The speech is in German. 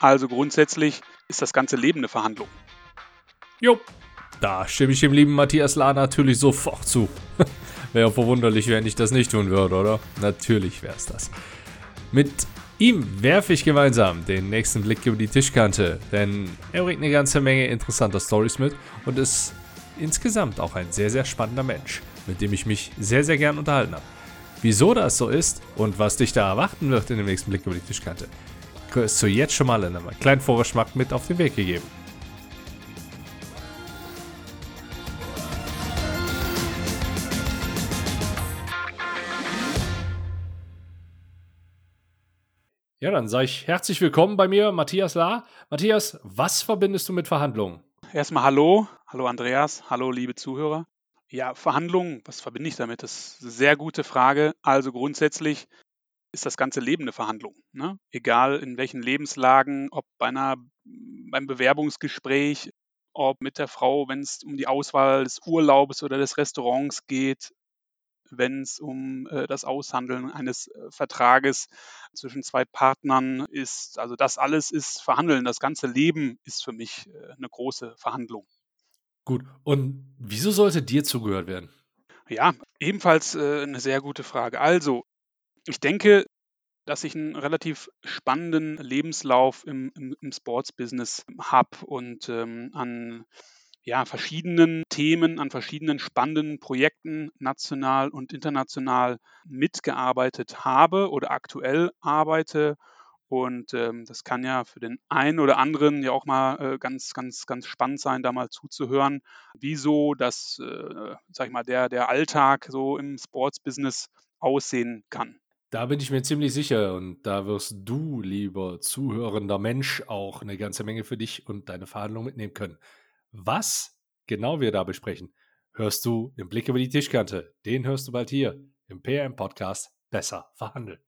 Also grundsätzlich ist das ganze Leben eine Verhandlung. Jo, da stimme ich dem lieben Matthias La natürlich sofort zu. wäre verwunderlich, wenn ich das nicht tun würde, oder? Natürlich wäre es das. Mit ihm werfe ich gemeinsam den nächsten Blick über die Tischkante, denn er bringt eine ganze Menge interessanter Stories mit und ist insgesamt auch ein sehr, sehr spannender Mensch, mit dem ich mich sehr, sehr gern unterhalten habe. Wieso das so ist und was dich da erwarten wird in dem nächsten Blick über die Tischkante, ist so jetzt schon mal in einem kleinen Vorgeschmack mit auf den Weg gegeben. Ja, dann sage ich herzlich willkommen bei mir, Matthias La. Matthias, was verbindest du mit Verhandlungen? Erstmal hallo, hallo Andreas, hallo liebe Zuhörer. Ja, Verhandlungen, was verbinde ich damit? Das ist eine sehr gute Frage. Also grundsätzlich ist das ganze Leben eine Verhandlung. Ne? Egal in welchen Lebenslagen, ob bei einer, beim Bewerbungsgespräch, ob mit der Frau, wenn es um die Auswahl des Urlaubes oder des Restaurants geht, wenn es um äh, das Aushandeln eines äh, Vertrages zwischen zwei Partnern ist. Also das alles ist Verhandeln. Das ganze Leben ist für mich äh, eine große Verhandlung. Gut. Und wieso sollte dir zugehört werden? Ja, ebenfalls äh, eine sehr gute Frage. Also, ich denke, dass ich einen relativ spannenden Lebenslauf im, im, im Sports-Business habe und ähm, an ja, verschiedenen Themen, an verschiedenen spannenden Projekten national und international mitgearbeitet habe oder aktuell arbeite. Und ähm, das kann ja für den einen oder anderen ja auch mal äh, ganz, ganz, ganz spannend sein, da mal zuzuhören, wieso das, äh, sag ich mal, der, der Alltag so im Sports-Business aussehen kann. Da bin ich mir ziemlich sicher und da wirst du, lieber zuhörender Mensch, auch eine ganze Menge für dich und deine Verhandlungen mitnehmen können. Was genau wir da besprechen, hörst du im Blick über die Tischkante. Den hörst du bald hier im PM-Podcast Besser verhandeln.